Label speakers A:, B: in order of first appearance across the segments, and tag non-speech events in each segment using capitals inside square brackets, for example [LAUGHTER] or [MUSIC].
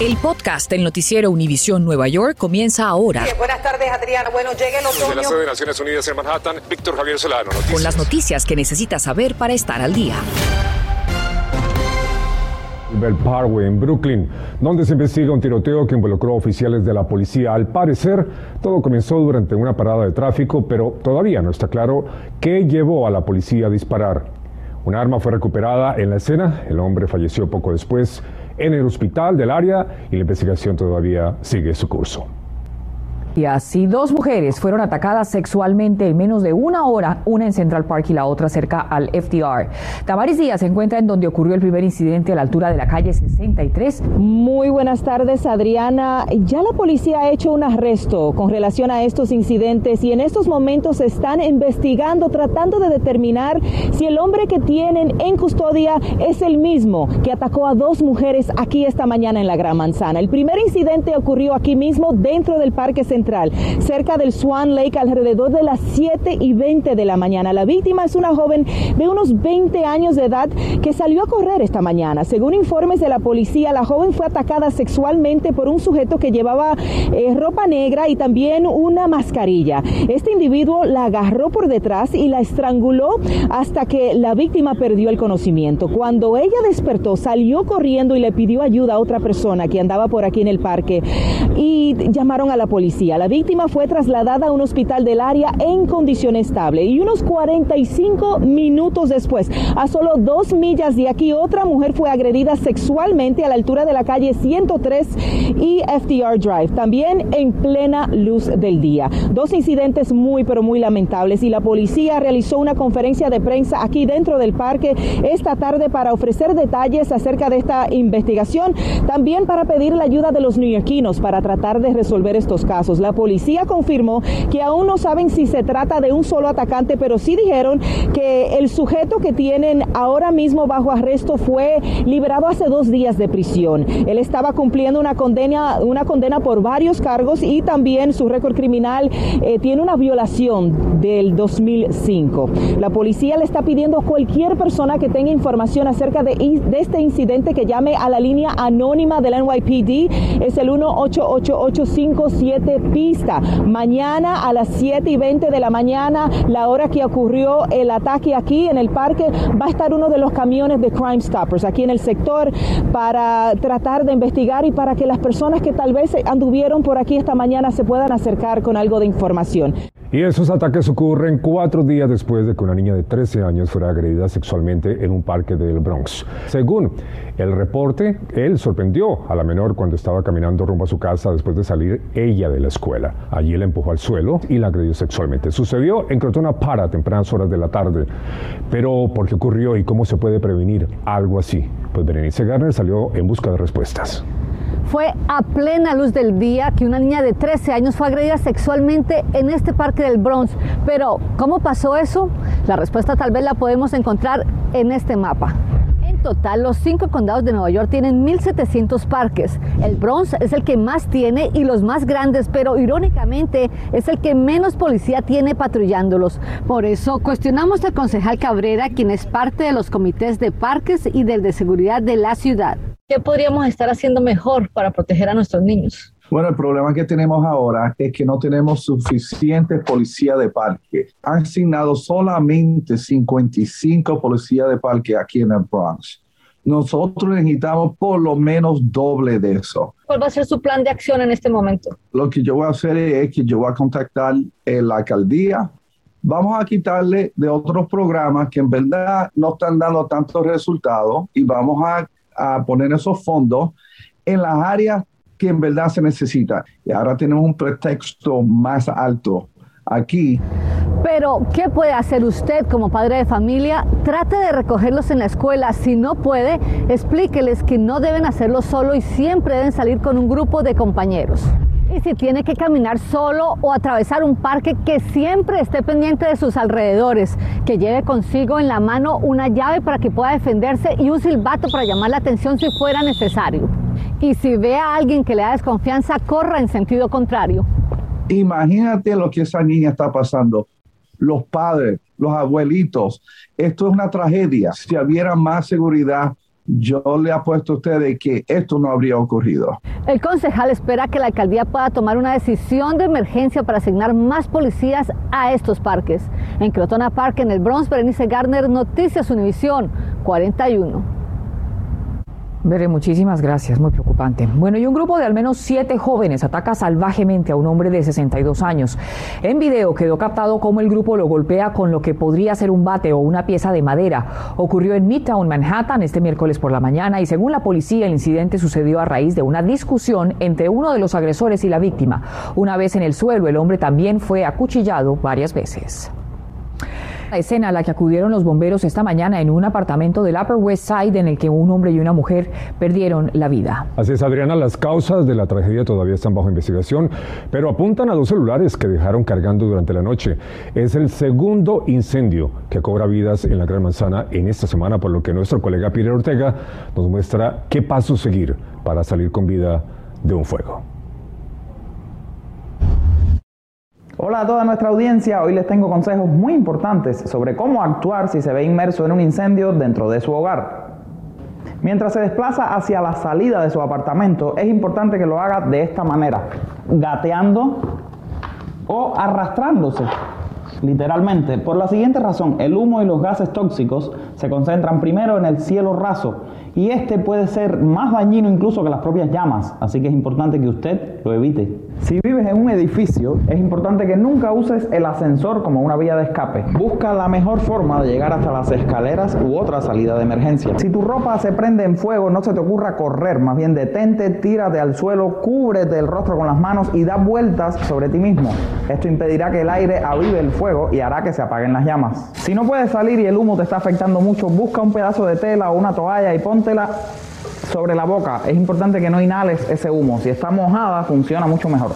A: El podcast del noticiero Univisión Nueva York comienza ahora.
B: buenas tardes, Adriana. Bueno, llega el otoño.
C: Desde la sede de Naciones Unidas en Manhattan, Víctor Javier Solano. Noticias.
A: Con las noticias que necesitas saber para estar al día.
D: Bell Parkway en Brooklyn, donde se investiga un tiroteo que involucró oficiales de la policía. Al parecer, todo comenzó durante una parada de tráfico, pero todavía no está claro qué llevó a la policía a disparar. Un arma fue recuperada en la escena, el hombre falleció poco después en el hospital del área y la investigación todavía sigue su curso.
E: Y así dos mujeres fueron atacadas sexualmente en menos de una hora, una en Central Park y la otra cerca al FDR. Tamaris Díaz se encuentra en donde ocurrió el primer incidente a la altura de la calle 63.
F: Muy buenas tardes, Adriana. Ya la policía ha hecho un arresto con relación a estos incidentes y en estos momentos están investigando, tratando de determinar si el hombre que tienen en custodia es el mismo que atacó a dos mujeres aquí esta mañana en la Gran Manzana. El primer incidente ocurrió aquí mismo dentro del Parque Central cerca del Swan Lake, alrededor de las 7 y 20 de la mañana. La víctima es una joven de unos 20 años de edad que salió a correr esta mañana. Según informes de la policía, la joven fue atacada sexualmente por un sujeto que llevaba eh, ropa negra y también una mascarilla. Este individuo la agarró por detrás y la estranguló hasta que la víctima perdió el conocimiento. Cuando ella despertó, salió corriendo y le pidió ayuda a otra persona que andaba por aquí en el parque y llamaron a la policía. La víctima fue trasladada a un hospital del área en condición estable y unos 45 minutos después, a solo dos millas de aquí, otra mujer fue agredida sexualmente a la altura de la calle 103 y FDR Drive, también en plena luz del día. Dos incidentes muy pero muy lamentables y la policía realizó una conferencia de prensa aquí dentro del parque esta tarde para ofrecer detalles acerca de esta investigación, también para pedir la ayuda de los neoyorquinos para tratar de resolver estos casos. La policía confirmó que aún no saben si se trata de un solo atacante, pero sí dijeron que el sujeto que tienen ahora mismo bajo arresto fue liberado hace dos días de prisión. Él estaba cumpliendo una condena, una condena por varios cargos y también su récord criminal eh, tiene una violación del 2005. La policía le está pidiendo a cualquier persona que tenga información acerca de, este incidente que llame a la línea anónima del NYPD. Es el 1-888-57 pista. Mañana a las 7 y 20 de la mañana, la hora que ocurrió el ataque aquí en el parque, va a estar uno de los camiones de Crime Stoppers aquí en el sector para tratar de investigar y para que las personas que tal vez anduvieron por aquí esta mañana se puedan acercar con algo de información.
D: Y esos ataques ocurren cuatro días después de que una niña de 13 años fuera agredida sexualmente en un parque del Bronx. Según el reporte, él sorprendió a la menor cuando estaba caminando rumbo a su casa después de salir ella de la escuela. Allí la empujó al suelo y la agredió sexualmente. Sucedió en Crotona Para, tempranas horas de la tarde. Pero, ¿por qué ocurrió y cómo se puede prevenir algo así? Pues Berenice Garner salió en busca de respuestas.
G: Fue a plena luz del día que una niña de 13 años fue agredida sexualmente en este parque del Bronx. Pero, ¿cómo pasó eso? La respuesta tal vez la podemos encontrar en este mapa. En total, los cinco condados de Nueva York tienen 1.700 parques. El Bronx es el que más tiene y los más grandes, pero irónicamente es el que menos policía tiene patrullándolos. Por eso cuestionamos al concejal Cabrera, quien es parte de los comités de parques y del de seguridad de la ciudad. ¿Qué podríamos estar haciendo mejor para proteger a nuestros niños?
H: Bueno, el problema que tenemos ahora es que no tenemos suficiente policía de parque. Han asignado solamente 55 policías de parque aquí en el Bronx. Nosotros necesitamos por lo menos doble de eso.
G: ¿Cuál va a ser su plan de acción en este momento?
H: Lo que yo voy a hacer es que yo voy a contactar la alcaldía. Vamos a quitarle de otros programas que en verdad no están dando tantos resultados y vamos a a poner esos fondos en las áreas que en verdad se necesita. Y ahora tenemos un pretexto más alto aquí.
G: Pero, ¿qué puede hacer usted como padre de familia? Trate de recogerlos en la escuela. Si no puede, explíqueles que no deben hacerlo solo y siempre deben salir con un grupo de compañeros. Y si tiene que caminar solo o atravesar un parque, que siempre esté pendiente de sus alrededores, que lleve consigo en la mano una llave para que pueda defenderse y un silbato para llamar la atención si fuera necesario. Y si ve a alguien que le da desconfianza, corra en sentido contrario.
H: Imagínate lo que esa niña está pasando. Los padres, los abuelitos. Esto es una tragedia. Si hubiera más seguridad, yo le apuesto a ustedes que esto no habría ocurrido.
G: El concejal espera que la alcaldía pueda tomar una decisión de emergencia para asignar más policías a estos parques. En Crotona Park, en el Bronx, Berenice Garner, Noticias Univisión 41.
E: Veré, muchísimas gracias, muy preocupante. Bueno, y un grupo de al menos siete jóvenes ataca salvajemente a un hombre de 62 años. En video quedó captado cómo el grupo lo golpea con lo que podría ser un bate o una pieza de madera. Ocurrió en Midtown, Manhattan, este miércoles por la mañana y según la policía el incidente sucedió a raíz de una discusión entre uno de los agresores y la víctima. Una vez en el suelo, el hombre también fue acuchillado varias veces. La escena a la que acudieron los bomberos esta mañana en un apartamento del Upper West Side en el que un hombre y una mujer perdieron la vida.
D: Así es, Adriana, las causas de la tragedia todavía están bajo investigación, pero apuntan a dos celulares que dejaron cargando durante la noche. Es el segundo incendio que cobra vidas en la Gran Manzana en esta semana, por lo que nuestro colega Peter Ortega nos muestra qué pasos seguir para salir con vida de un fuego.
I: Hola a toda nuestra audiencia, hoy les tengo consejos muy importantes sobre cómo actuar si se ve inmerso en un incendio dentro de su hogar. Mientras se desplaza hacia la salida de su apartamento, es importante que lo haga de esta manera, gateando o arrastrándose, literalmente. Por la siguiente razón, el humo y los gases tóxicos se concentran primero en el cielo raso y este puede ser más dañino incluso que las propias llamas, así que es importante que usted lo evite. Si vives en un edificio, es importante que nunca uses el ascensor como una vía de escape. Busca la mejor forma de llegar hasta las escaleras u otra salida de emergencia. Si tu ropa se prende en fuego, no se te ocurra correr, más bien detente, tírate al suelo, cúbrete el rostro con las manos y da vueltas sobre ti mismo. Esto impedirá que el aire avive el fuego y hará que se apaguen las llamas. Si no puedes salir y el humo te está afectando mucho, busca un pedazo de tela o una toalla y póntela sobre la boca. Es importante que no inhales ese humo. Si está mojada, funciona mucho mejor.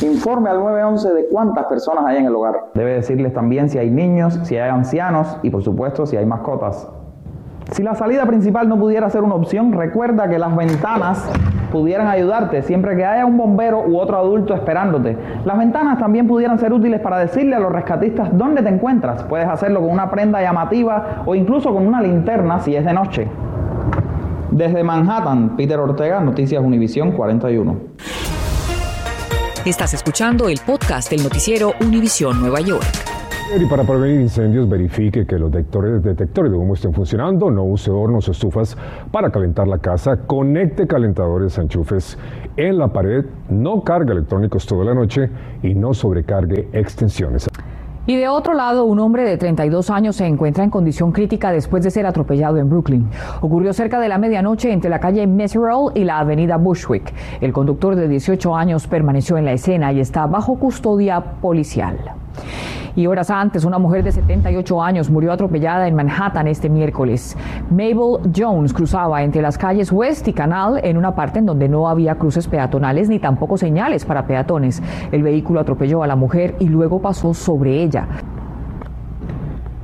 I: Informe al 911 de cuántas personas hay en el hogar. Debe decirles también si hay niños, si hay ancianos y por supuesto si hay mascotas. Si la salida principal no pudiera ser una opción, recuerda que las ventanas pudieran ayudarte siempre que haya un bombero u otro adulto esperándote. Las ventanas también pudieran ser útiles para decirle a los rescatistas dónde te encuentras. Puedes hacerlo con una prenda llamativa o incluso con una linterna si es de noche. Desde Manhattan, Peter Ortega, Noticias Univisión 41.
A: Estás escuchando el podcast del noticiero Univisión Nueva York.
D: Y para prevenir incendios, verifique que los detectores, detectores de humo estén funcionando, no use hornos o estufas para calentar la casa, conecte calentadores a enchufes en la pared, no cargue electrónicos toda la noche y no sobrecargue extensiones.
E: Y de otro lado, un hombre de 32 años se encuentra en condición crítica después de ser atropellado en Brooklyn. Ocurrió cerca de la medianoche entre la calle Meserole y la avenida Bushwick. El conductor de 18 años permaneció en la escena y está bajo custodia policial. Y horas antes, una mujer de 78 años murió atropellada en Manhattan este miércoles. Mabel Jones cruzaba entre las calles West y Canal en una parte en donde no había cruces peatonales ni tampoco señales para peatones. El vehículo atropelló a la mujer y luego pasó sobre ella.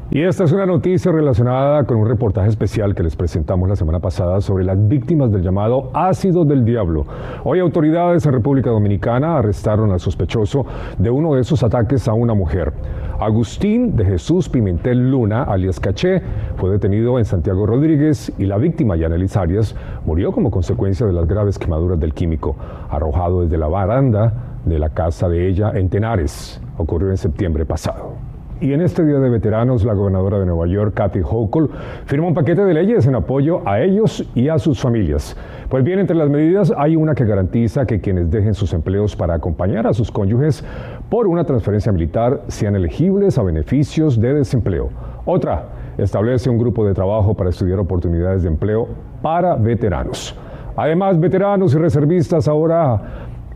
D: Y esta es una noticia relacionada con un reportaje especial que les presentamos la semana pasada sobre las víctimas del llamado ácido del diablo. Hoy autoridades en República Dominicana arrestaron al sospechoso de uno de esos ataques a una mujer. Agustín de Jesús Pimentel Luna, alias Caché, fue detenido en Santiago Rodríguez y la víctima, Yanelis Arias, murió como consecuencia de las graves quemaduras del químico, arrojado desde la baranda de la casa de ella en Tenares. Ocurrió en septiembre pasado. Y en este Día de Veteranos, la gobernadora de Nueva York, Kathy Hochul, firmó un paquete de leyes en apoyo a ellos y a sus familias. Pues bien, entre las medidas hay una que garantiza que quienes dejen sus empleos para acompañar a sus cónyuges por una transferencia militar sean elegibles a beneficios de desempleo. Otra, establece un grupo de trabajo para estudiar oportunidades de empleo para veteranos. Además, veteranos y reservistas ahora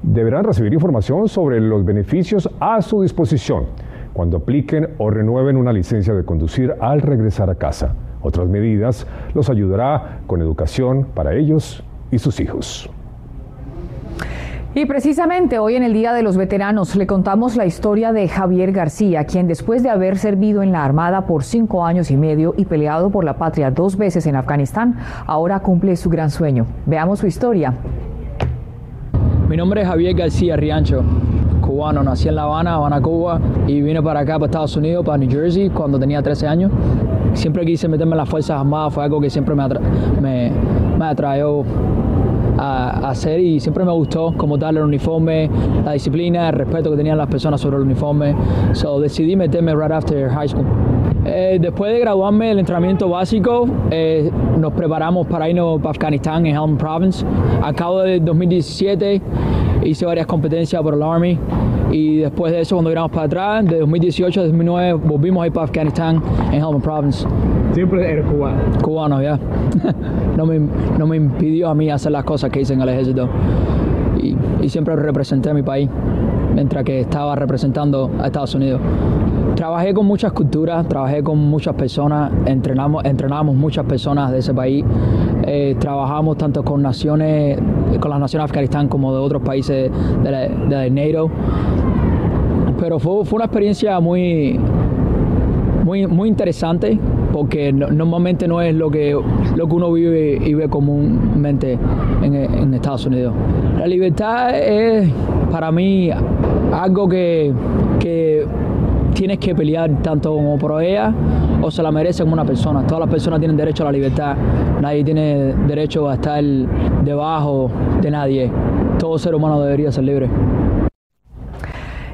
D: deberán recibir información sobre los beneficios a su disposición cuando apliquen o renueven una licencia de conducir al regresar a casa. Otras medidas los ayudará con educación para ellos y sus hijos.
E: Y precisamente hoy en el Día de los Veteranos le contamos la historia de Javier García, quien después de haber servido en la Armada por cinco años y medio y peleado por la patria dos veces en Afganistán, ahora cumple su gran sueño. Veamos su historia.
J: Mi nombre es Javier García Riancho cubano, nací en La Habana, Habana, Cuba, y vine para acá, para Estados Unidos, para New Jersey, cuando tenía 13 años. Siempre quise meterme en las Fuerzas Armadas, fue algo que siempre me, me, me atrajo a, hacer y siempre me gustó como darle el uniforme, la disciplina, el respeto que tenían las personas sobre el uniforme. So decidí meterme right after high school. Eh, después de graduarme del entrenamiento básico, eh, nos preparamos para irnos para Afganistán en Helmand Province. A cabo de 2017 hice varias competencias por el Army y después de eso cuando iramos para atrás, de 2018 a 2009 volvimos a ir para Afganistán en Helmand Province.
K: Siempre eres cubano.
J: Cubano, ya. [LAUGHS] no, me, no me impidió a mí hacer las cosas que hice en el ejército y, siempre representé a mi país mientras que estaba representando a Estados Unidos. Trabajé con muchas culturas, trabajé con muchas personas, entrenamos, entrenamos muchas personas de ese país, eh, trabajamos tanto con naciones, con las naciones de Afganistán como de otros países de, la, de NATO. Pero fue, fue, una experiencia muy, muy, muy interesante porque no, normalmente no es lo que, lo que uno vive y ve comúnmente en, en Estados Unidos. La libertad es para mí algo que, que tienes que pelear tanto como por ella o se la merece como una persona. Todas las personas tienen derecho a la libertad. Nadie tiene derecho a estar debajo de nadie. Todo ser humano debería ser libre.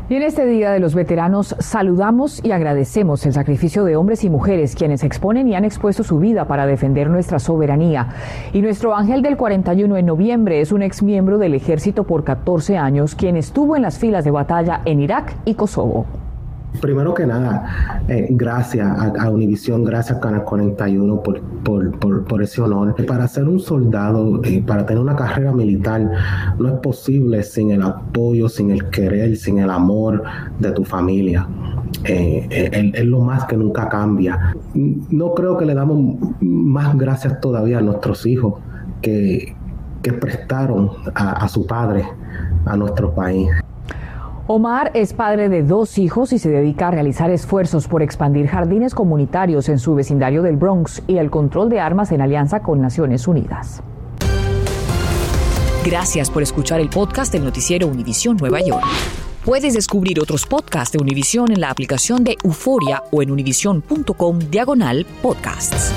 E: Y en este Día de los Veteranos saludamos y agradecemos el sacrificio de hombres y mujeres quienes exponen y han expuesto su vida para defender nuestra soberanía. Y nuestro ángel del 41 en noviembre es un ex miembro del ejército por 14 años quien estuvo en las filas de batalla en Irak y Kosovo.
L: Primero que nada, eh, gracias a, a, Univisión, gracias a Canal 41 por, por, por, ese honor. Para ser un soldado, eh, para tener una carrera militar, no es posible sin el apoyo, sin el querer, sin el amor de tu familia. Eh, es, es lo más que nunca cambia. No creo que le damos más gracias todavía a nuestros hijos que, que prestaron a su padre a nuestro país.
E: Omar es padre de dos hijos y se dedica a realizar esfuerzos por expandir jardines comunitarios en su vecindario del Bronx y el control de armas en alianza con Naciones Unidas.
A: Gracias por escuchar el podcast del noticiero Univisión Nueva York. Puedes descubrir otros podcasts de Univisión en la aplicación de Euforia o en univision.com diagonal podcasts.